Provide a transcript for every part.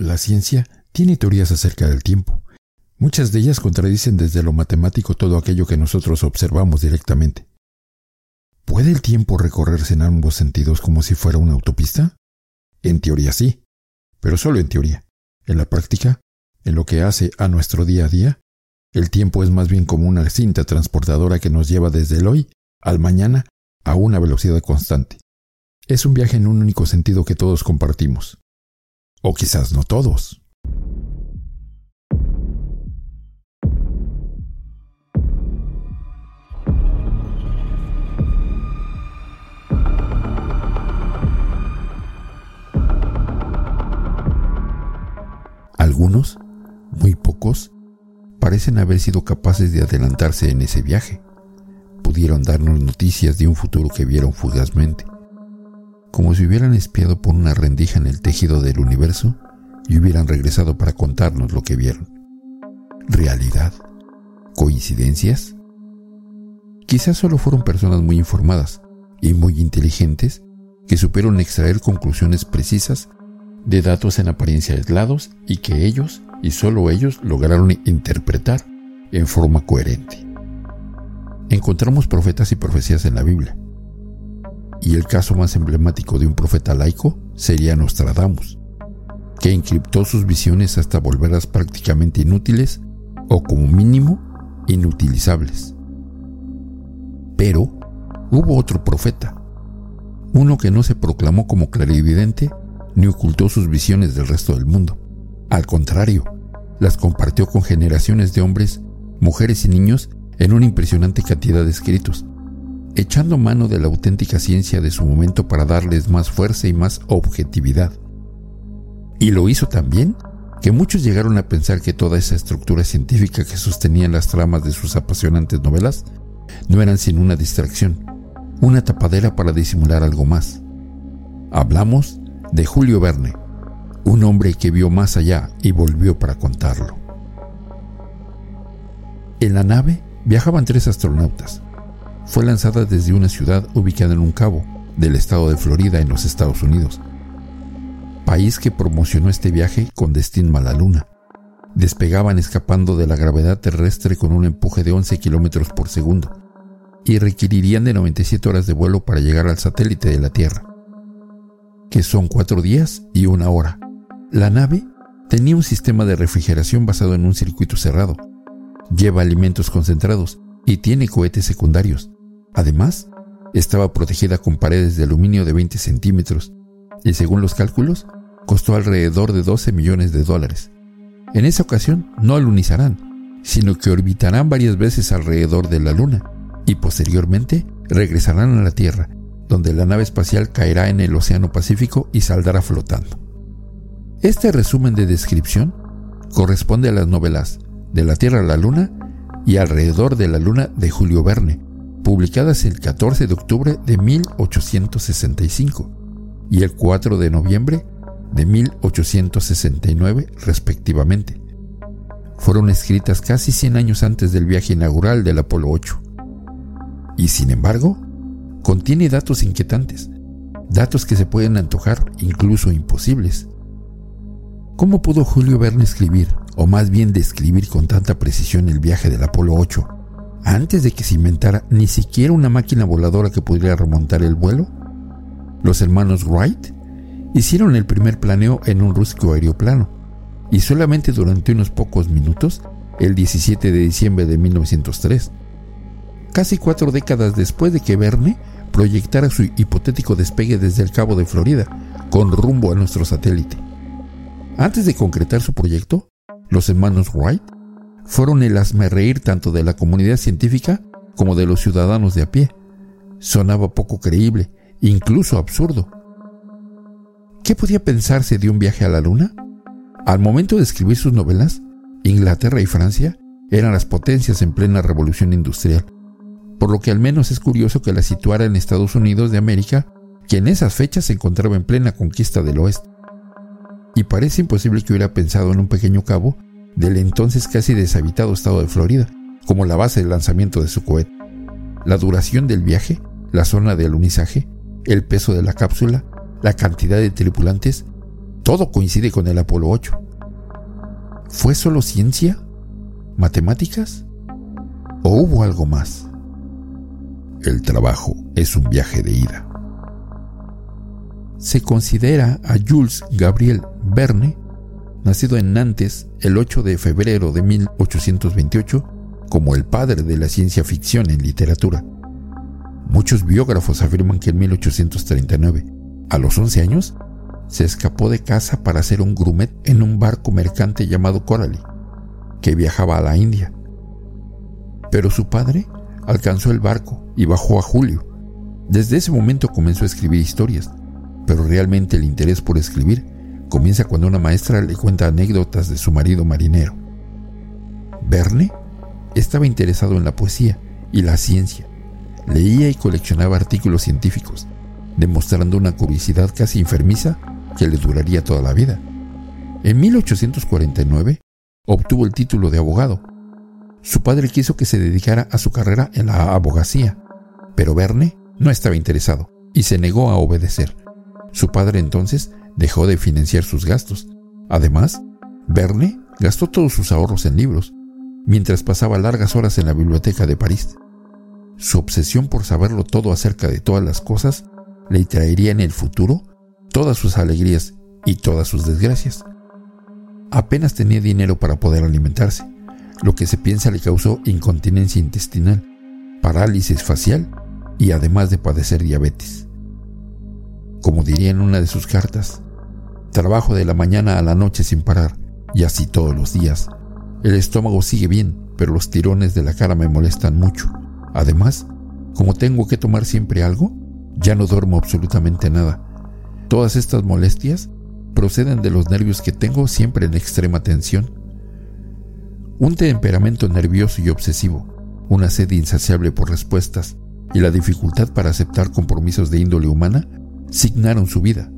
La ciencia tiene teorías acerca del tiempo. Muchas de ellas contradicen desde lo matemático todo aquello que nosotros observamos directamente. ¿Puede el tiempo recorrerse en ambos sentidos como si fuera una autopista? En teoría sí, pero solo en teoría. En la práctica, en lo que hace a nuestro día a día, el tiempo es más bien como una cinta transportadora que nos lleva desde el hoy al mañana a una velocidad constante. Es un viaje en un único sentido que todos compartimos. O quizás no todos. Algunos, muy pocos, parecen haber sido capaces de adelantarse en ese viaje. Pudieron darnos noticias de un futuro que vieron fugazmente, como si hubieran espiado por una rendija en el tejido del universo y hubieran regresado para contarnos lo que vieron. ¿Realidad? ¿Coincidencias? Quizás solo fueron personas muy informadas y muy inteligentes que supieron extraer conclusiones precisas de datos en apariencia aislados y que ellos, y solo ellos, lograron interpretar en forma coherente. Encontramos profetas y profecías en la Biblia, y el caso más emblemático de un profeta laico sería Nostradamus, que encriptó sus visiones hasta volverlas prácticamente inútiles o como mínimo inutilizables. Pero hubo otro profeta, uno que no se proclamó como clarividente ni ocultó sus visiones del resto del mundo. Al contrario, las compartió con generaciones de hombres, mujeres y niños en una impresionante cantidad de escritos, echando mano de la auténtica ciencia de su momento para darles más fuerza y más objetividad. Y lo hizo también que muchos llegaron a pensar que toda esa estructura científica que sostenían las tramas de sus apasionantes novelas no eran sino una distracción, una tapadera para disimular algo más. Hablamos de Julio Verne, un hombre que vio más allá y volvió para contarlo. En la nave viajaban tres astronautas. Fue lanzada desde una ciudad ubicada en un cabo del estado de Florida en los Estados Unidos, país que promocionó este viaje con destino a la Luna. Despegaban escapando de la gravedad terrestre con un empuje de 11 kilómetros por segundo y requerirían de 97 horas de vuelo para llegar al satélite de la Tierra que son cuatro días y una hora. La nave tenía un sistema de refrigeración basado en un circuito cerrado. Lleva alimentos concentrados y tiene cohetes secundarios. Además, estaba protegida con paredes de aluminio de 20 centímetros y según los cálculos, costó alrededor de 12 millones de dólares. En esa ocasión no alunizarán, sino que orbitarán varias veces alrededor de la Luna y posteriormente regresarán a la Tierra donde la nave espacial caerá en el Océano Pacífico y saldrá flotando. Este resumen de descripción corresponde a las novelas De la Tierra a la Luna y Alrededor de la Luna de Julio Verne, publicadas el 14 de octubre de 1865 y el 4 de noviembre de 1869 respectivamente. Fueron escritas casi 100 años antes del viaje inaugural del Apolo 8. Y sin embargo, contiene datos inquietantes, datos que se pueden antojar incluso imposibles. ¿Cómo pudo Julio Verne escribir, o más bien describir con tanta precisión el viaje del Apolo 8, antes de que se inventara ni siquiera una máquina voladora que pudiera remontar el vuelo? Los hermanos Wright hicieron el primer planeo en un rústico aeroplano, y solamente durante unos pocos minutos, el 17 de diciembre de 1903. Casi cuatro décadas después de que Verne proyectara su hipotético despegue desde el Cabo de Florida, con rumbo a nuestro satélite. Antes de concretar su proyecto, los hermanos Wright fueron el reír tanto de la comunidad científica como de los ciudadanos de a pie. Sonaba poco creíble, incluso absurdo. ¿Qué podía pensarse de un viaje a la Luna? Al momento de escribir sus novelas, Inglaterra y Francia eran las potencias en plena revolución industrial por lo que al menos es curioso que la situara en Estados Unidos de América, que en esas fechas se encontraba en plena conquista del oeste. Y parece imposible que hubiera pensado en un pequeño cabo del entonces casi deshabitado estado de Florida, como la base del lanzamiento de su cohete. La duración del viaje, la zona de alunizaje, el peso de la cápsula, la cantidad de tripulantes, Todo coincide con el Apolo 8. ¿Fue solo ciencia? ¿Matemáticas? ¿O hubo algo más? El trabajo es un viaje de ida. Se considera a Jules Gabriel Verne, nacido en Nantes el 8 de febrero de 1828, como el padre de la ciencia ficción en literatura. Muchos biógrafos afirman que en 1839, a los 11 años, se escapó de casa para hacer un grumet en un barco mercante llamado Coralie, que viajaba a la India. Pero su padre alcanzó el barco y bajó a Julio. Desde ese momento comenzó a escribir historias, pero realmente el interés por escribir comienza cuando una maestra le cuenta anécdotas de su marido marinero. Verne estaba interesado en la poesía y la ciencia. Leía y coleccionaba artículos científicos, demostrando una curiosidad casi enfermiza que le duraría toda la vida. En 1849 obtuvo el título de abogado. Su padre quiso que se dedicara a su carrera en la abogacía, pero Verne no estaba interesado y se negó a obedecer. Su padre entonces dejó de financiar sus gastos. Además, Verne gastó todos sus ahorros en libros, mientras pasaba largas horas en la biblioteca de París. Su obsesión por saberlo todo acerca de todas las cosas le traería en el futuro todas sus alegrías y todas sus desgracias. Apenas tenía dinero para poder alimentarse, lo que se piensa le causó incontinencia intestinal, parálisis facial y además de padecer diabetes. Como diría en una de sus cartas, trabajo de la mañana a la noche sin parar, y así todos los días. El estómago sigue bien, pero los tirones de la cara me molestan mucho. Además, como tengo que tomar siempre algo, ya no duermo absolutamente nada Todas estas molestias proceden de los nervios que tengo siempre en extrema tensión. Un temperamento nervioso y obsesivo, una sed insaciable por respuestas y la dificultad para aceptar compromisos de índole humana signaron su vida,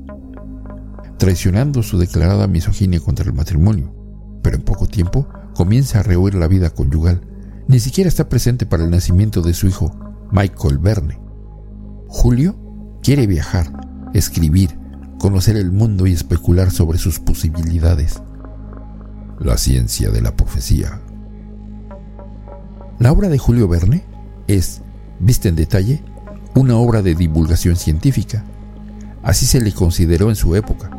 traicionando su declarada misoginia contra el matrimonio, pero en poco tiempo comienza a rehuir la vida conyugal. Ni siquiera está presente para el nacimiento de su hijo, Michael Verne. Julio quiere viajar, escribir, conocer el mundo y especular sobre sus posibilidades. La ciencia de la profecía. La obra de Julio Verne es, vista en detalle, una obra de divulgación científica. Así se le consideró en su época,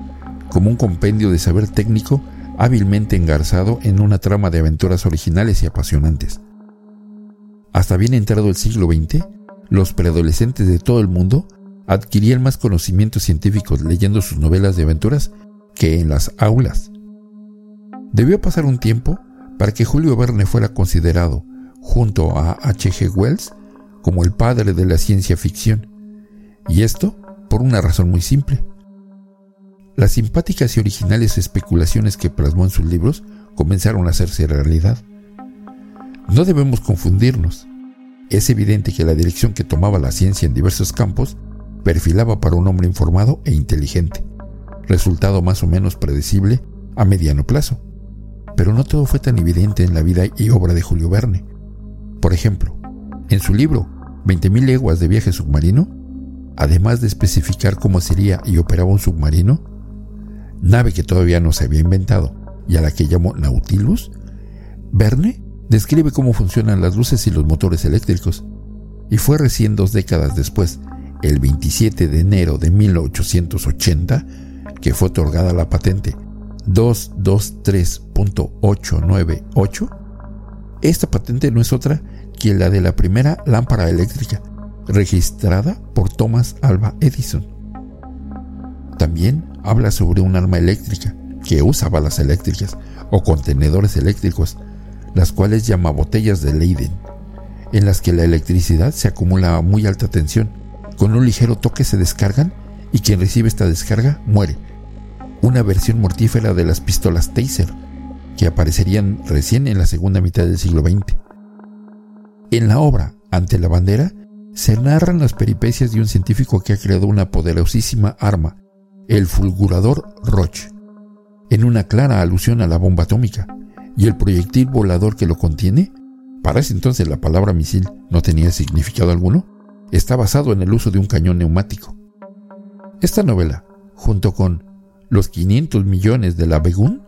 como un compendio de saber técnico hábilmente engarzado en una trama de aventuras originales y apasionantes. Hasta bien entrado el siglo XX, los preadolescentes de todo el mundo adquirían más conocimientos científicos leyendo sus novelas de aventuras que en las aulas. Debió pasar un tiempo para que Julio Verne fuera considerado, junto a H.G. Wells, como el padre de la ciencia ficción. Y esto por una razón muy simple. Las simpáticas y originales especulaciones que plasmó en sus libros comenzaron a hacerse realidad. No debemos confundirnos. Es evidente que la dirección que tomaba la ciencia en diversos campos perfilaba para un hombre informado e inteligente, resultado más o menos predecible a mediano plazo. Pero no todo fue tan evidente en la vida y obra de Julio Verne. Por ejemplo, en su libro 20.000 leguas de viaje submarino, además de especificar cómo sería y operaba un submarino, nave que todavía no se había inventado y a la que llamó Nautilus, Verne describe cómo funcionan las luces y los motores eléctricos, y fue recién dos décadas después, el 27 de enero de 1880 que fue otorgada la patente 223.898. Esta patente no es otra que la de la primera lámpara eléctrica, registrada por Thomas Alva Edison. También habla sobre un arma eléctrica que usa balas eléctricas o contenedores eléctricos, las cuales llama botellas de Leyden, en las que la electricidad se acumula a muy alta tensión con un ligero toque se descargan y quien recibe esta descarga muere. Una versión mortífera de las pistolas Taser, que aparecerían recién en la segunda mitad del siglo XX. En la obra, Ante la bandera, se narran las peripecias de un científico que ha creado una poderosísima arma, el fulgurador Roche, en una clara alusión a la bomba atómica, y el proyectil volador que lo contiene, para ese entonces la palabra misil no tenía significado alguno, está basado en el uso de un cañón neumático. Esta novela, junto con Los 500 millones de la Begun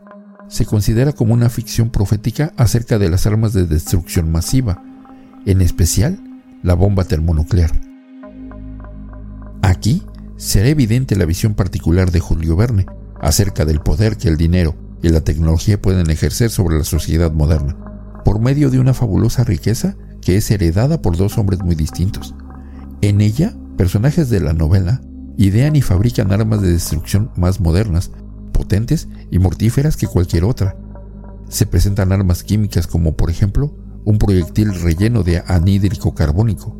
se considera como una ficción profética acerca de las armas de destrucción masiva, en especial la bomba termonuclear. Aquí será evidente la visión particular de Julio Verne acerca del poder que el dinero y la tecnología pueden ejercer sobre la sociedad moderna, por medio de una fabulosa riqueza que es heredada por dos hombres muy distintos. En ella, personajes de la novela idean y fabrican armas de destrucción más modernas, potentes y mortíferas que cualquier otra. Se presentan armas químicas como por ejemplo un proyectil relleno de anhídrico carbónico.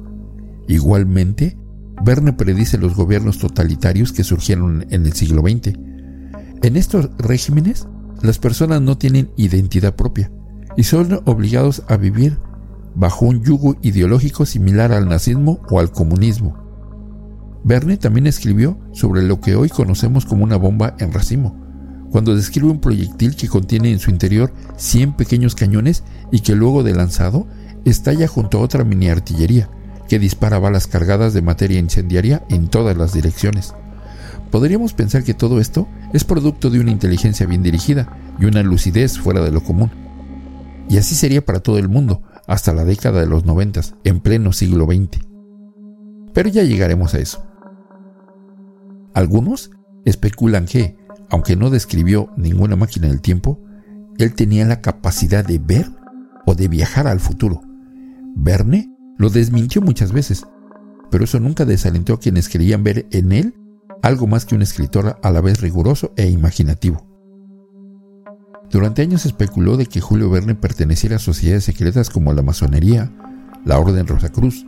Igualmente, Verne predice los gobiernos totalitarios que surgieron en el siglo XX. En estos regímenes, las personas no tienen identidad propia y son obligados a vivir bajo un yugo ideológico similar al nazismo o al comunismo. Verne también escribió sobre lo que hoy conocemos como una bomba en racimo, cuando describe un proyectil que contiene en su interior 100 pequeños cañones y que luego de lanzado estalla junto a otra mini artillería que dispara balas cargadas de materia incendiaria en todas las direcciones. Podríamos pensar que todo esto es producto de una inteligencia bien dirigida y una lucidez fuera de lo común. Y así sería para todo el mundo, hasta la década de los noventas, en pleno siglo XX. Pero ya llegaremos a eso. Algunos especulan que, aunque no describió ninguna máquina del tiempo, él tenía la capacidad de ver o de viajar al futuro. Verne lo desmintió muchas veces, pero eso nunca desalentó a quienes querían ver en él algo más que un escritor a la vez riguroso e imaginativo. Durante años especuló de que Julio Verne perteneciera a sociedades secretas como la masonería, la Orden Rosacruz,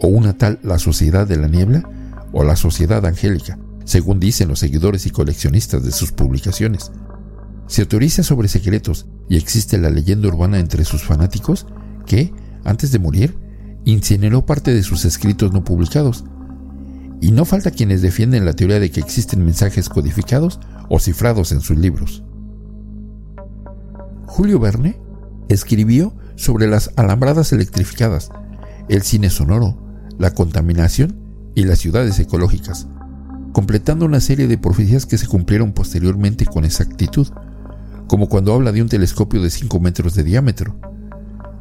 o una tal la Sociedad de la Niebla o la Sociedad Angélica, según dicen los seguidores y coleccionistas de sus publicaciones. Se autoriza sobre secretos y existe la leyenda urbana entre sus fanáticos que, antes de morir, incineró parte de sus escritos no publicados. Y no falta quienes defienden la teoría de que existen mensajes codificados o cifrados en sus libros. Julio Verne escribió sobre las alambradas electrificadas, el cine sonoro, la contaminación y las ciudades ecológicas, completando una serie de profecías que se cumplieron posteriormente con exactitud, como cuando habla de un telescopio de 5 metros de diámetro.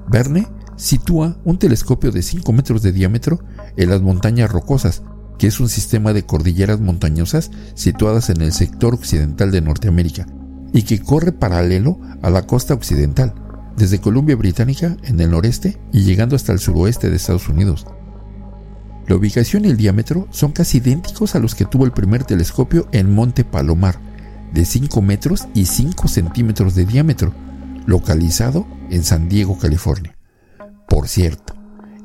Verne sitúa un telescopio de 5 metros de diámetro en las montañas rocosas, que es un sistema de cordilleras montañosas situadas en el sector occidental de Norteamérica y que corre paralelo a la costa occidental, desde Columbia Británica en el noreste y llegando hasta el suroeste de Estados Unidos. La ubicación y el diámetro son casi idénticos a los que tuvo el primer telescopio en Monte Palomar, de 5 metros y 5 centímetros de diámetro, localizado en San Diego, California. Por cierto,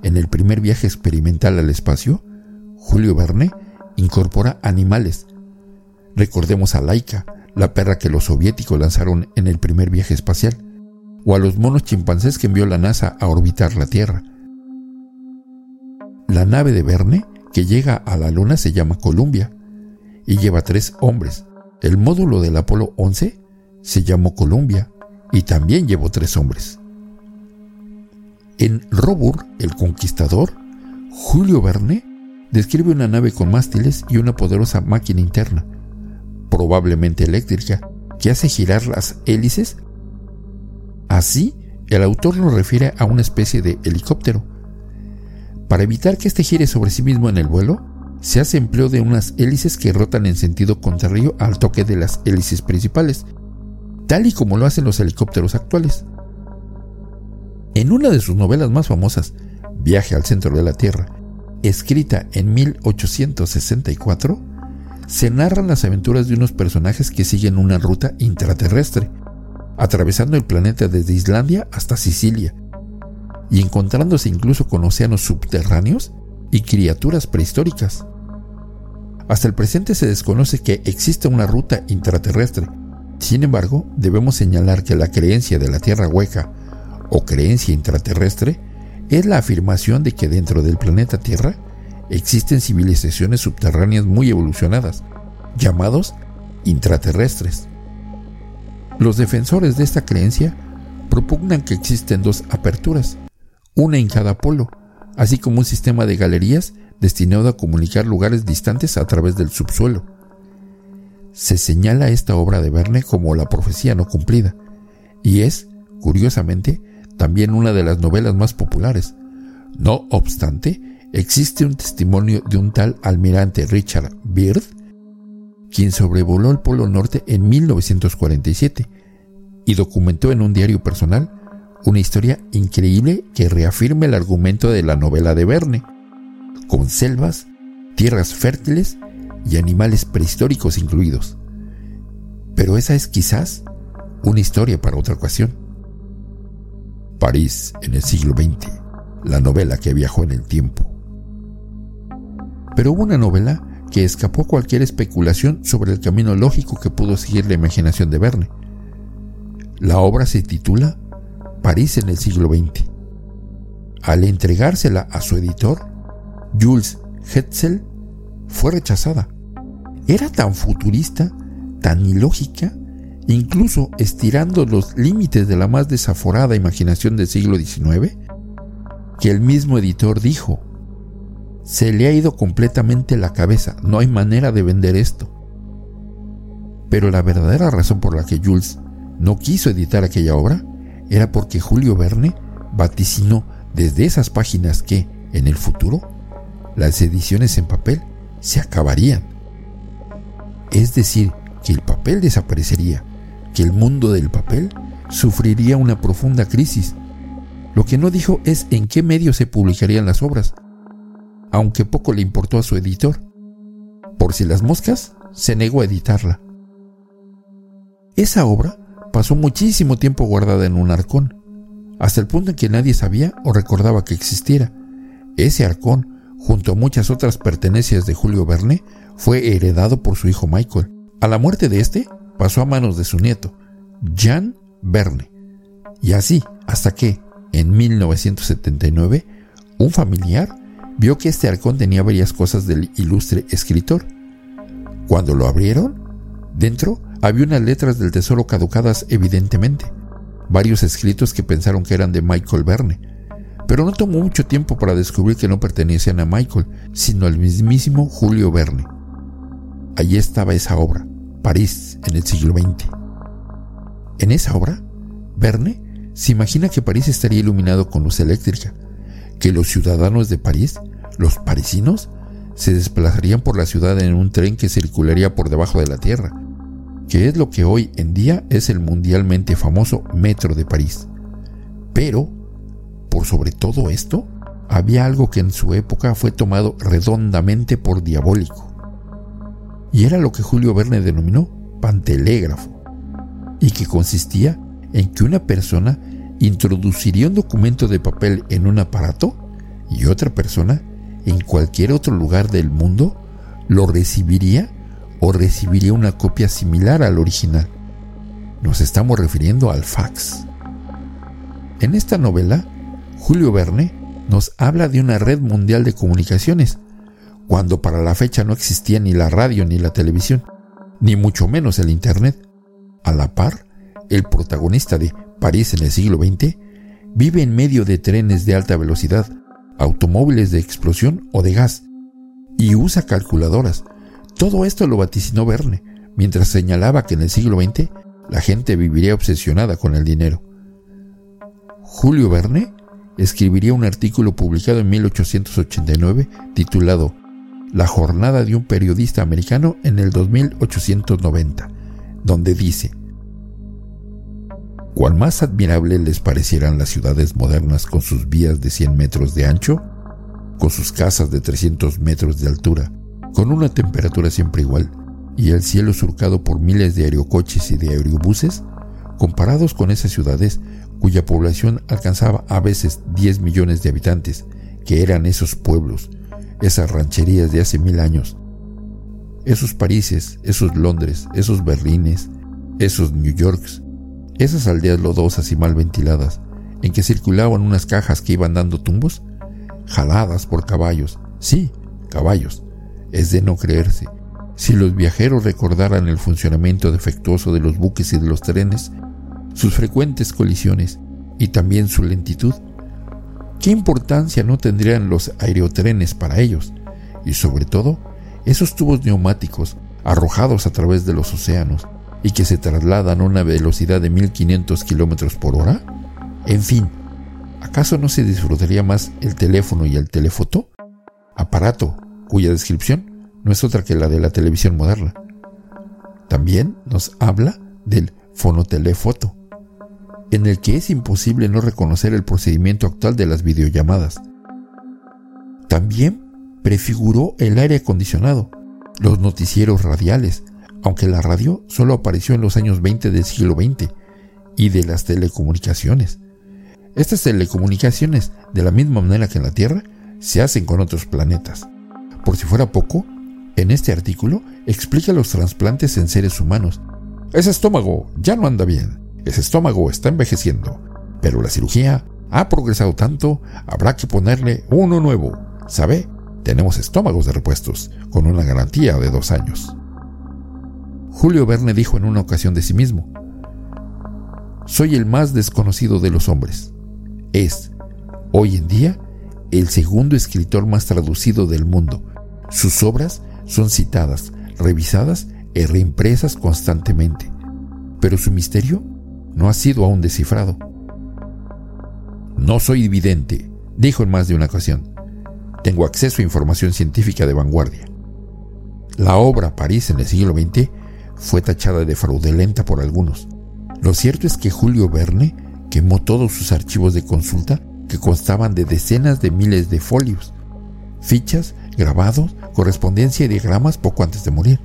en el primer viaje experimental al espacio, Julio Verne incorpora animales. Recordemos a Laika, la perra que los soviéticos lanzaron en el primer viaje espacial, o a los monos chimpancés que envió la NASA a orbitar la Tierra. La nave de Verne que llega a la Luna se llama Columbia y lleva tres hombres. El módulo del Apolo 11 se llamó Columbia y también llevó tres hombres. En Robur, el Conquistador, Julio Verne describe una nave con mástiles y una poderosa máquina interna, probablemente eléctrica, que hace girar las hélices. Así, el autor nos refiere a una especie de helicóptero para evitar que éste gire sobre sí mismo en el vuelo, se hace empleo de unas hélices que rotan en sentido contrario al toque de las hélices principales, tal y como lo hacen los helicópteros actuales. En una de sus novelas más famosas, Viaje al centro de la Tierra, escrita en 1864, se narran las aventuras de unos personajes que siguen una ruta intraterrestre, atravesando el planeta desde Islandia hasta Sicilia, y encontrándose incluso con océanos subterráneos y criaturas prehistóricas. Hasta el presente se desconoce que existe una ruta intraterrestre. Sin embargo, debemos señalar que la creencia de la Tierra hueca o creencia intraterrestre es la afirmación de que dentro del planeta Tierra existen civilizaciones subterráneas muy evolucionadas, llamados intraterrestres. Los defensores de esta creencia propugnan que existen dos aperturas, una en cada polo, así como un sistema de galerías destinado a comunicar lugares distantes a través del subsuelo. se señala esta obra de Verne como la profecía no cumplida, y es, curiosamente, también una de las novelas más populares. No obstante, existe un testimonio de un tal almirante Richard Byrd, quien sobrevoló el Polo Norte en 1947 y documentó en un diario personal una historia increíble que reafirma el argumento de la novela de Verne, con selvas, tierras fértiles y animales prehistóricos incluidos. Pero esa es quizás una historia para otra ocasión. París en el siglo XX, la novela que viajó en el tiempo. Pero hubo una novela que escapó cualquier especulación sobre el camino lógico que pudo seguir la imaginación de Verne. La obra se titula París en el siglo XX. Al entregársela a su editor, Jules Hetzel, fue rechazada. Era tan futurista, tan ilógica, incluso estirando los límites de la más desaforada imaginación del siglo XIX, que el mismo editor dijo, se le ha ido completamente la cabeza, no hay manera de vender esto. Pero la verdadera razón por la que Jules no quiso editar aquella obra era porque Julio Verne vaticinó desde esas páginas que, en el futuro, las ediciones en papel se acabarían. Es decir, que el papel desaparecería, que el mundo del papel sufriría una profunda crisis. Lo que no dijo es en qué medio se publicarían las obras, aunque poco le importó a su editor. Por si las moscas, se negó a editarla. Esa obra pasó muchísimo tiempo guardada en un arcón, hasta el punto en que nadie sabía o recordaba que existiera. Ese arcón junto a muchas otras pertenencias de Julio Verne, fue heredado por su hijo Michael. A la muerte de este, pasó a manos de su nieto, Jean Verne. Y así, hasta que, en 1979, un familiar vio que este arcón tenía varias cosas del ilustre escritor. Cuando lo abrieron, dentro había unas letras del tesoro caducadas evidentemente, varios escritos que pensaron que eran de Michael Verne, pero no tomó mucho tiempo para descubrir que no pertenecían a Michael, sino al mismísimo Julio Verne. Allí estaba esa obra, París en el siglo XX. En esa obra, Verne se imagina que París estaría iluminado con luz eléctrica, que los ciudadanos de París, los parisinos, se desplazarían por la ciudad en un tren que circularía por debajo de la tierra, que es lo que hoy en día es el mundialmente famoso Metro de París. Pero por sobre todo esto, había algo que en su época fue tomado redondamente por diabólico. Y era lo que Julio Verne denominó pantelégrafo, y que consistía en que una persona introduciría un documento de papel en un aparato y otra persona en cualquier otro lugar del mundo lo recibiría o recibiría una copia similar al original. Nos estamos refiriendo al fax. En esta novela, Julio Verne nos habla de una red mundial de comunicaciones, cuando para la fecha no existía ni la radio ni la televisión, ni mucho menos el Internet. A la par, el protagonista de París en el siglo XX vive en medio de trenes de alta velocidad, automóviles de explosión o de gas, y usa calculadoras. Todo esto lo vaticinó Verne, mientras señalaba que en el siglo XX la gente viviría obsesionada con el dinero. Julio Verne escribiría un artículo publicado en 1889 titulado La jornada de un periodista americano en el 2890, donde dice, Cuán más admirables les parecieran las ciudades modernas con sus vías de 100 metros de ancho, con sus casas de 300 metros de altura, con una temperatura siempre igual, y el cielo surcado por miles de aerocoches y de aerobuses, comparados con esas ciudades cuya población alcanzaba a veces 10 millones de habitantes, que eran esos pueblos, esas rancherías de hace mil años, esos Parises, esos Londres, esos Berlines, esos New Yorks, esas aldeas lodosas y mal ventiladas, en que circulaban unas cajas que iban dando tumbos, jaladas por caballos, sí, caballos, es de no creerse. Si los viajeros recordaran el funcionamiento defectuoso de los buques y de los trenes, sus frecuentes colisiones y también su lentitud, ¿qué importancia no tendrían los aerotrenes para ellos? Y sobre todo, esos tubos neumáticos arrojados a través de los océanos y que se trasladan a una velocidad de 1500 kilómetros por hora? En fin, ¿acaso no se disfrutaría más el teléfono y el telefoto? Aparato cuya descripción no es otra que la de la televisión moderna. También nos habla del fonotelefoto, en el que es imposible no reconocer el procedimiento actual de las videollamadas. También prefiguró el aire acondicionado, los noticieros radiales, aunque la radio solo apareció en los años 20 del siglo XX, y de las telecomunicaciones. Estas telecomunicaciones, de la misma manera que en la Tierra, se hacen con otros planetas. Por si fuera poco, en este artículo explica los trasplantes en seres humanos. Ese estómago ya no anda bien, ese estómago está envejeciendo, pero la cirugía ha progresado tanto, habrá que ponerle uno nuevo. ¿Sabe? Tenemos estómagos de repuestos, con una garantía de dos años. Julio Verne dijo en una ocasión de sí mismo, Soy el más desconocido de los hombres. Es, hoy en día, el segundo escritor más traducido del mundo. Sus obras son citadas, revisadas y reimpresas constantemente. Pero su misterio no ha sido aún descifrado. No soy evidente, dijo en más de una ocasión. Tengo acceso a información científica de vanguardia. La obra París en el siglo XX fue tachada de fraudulenta por algunos. Lo cierto es que Julio Verne quemó todos sus archivos de consulta que constaban de decenas de miles de folios, fichas, grabados, correspondencia y diagramas poco antes de morir.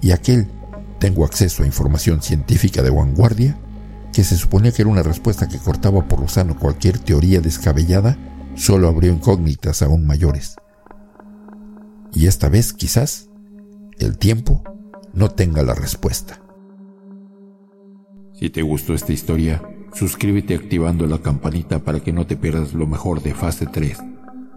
Y aquel, tengo acceso a información científica de vanguardia, que se suponía que era una respuesta que cortaba por lo sano cualquier teoría descabellada, solo abrió incógnitas aún mayores. Y esta vez quizás el tiempo no tenga la respuesta. Si te gustó esta historia, suscríbete activando la campanita para que no te pierdas lo mejor de fase 3.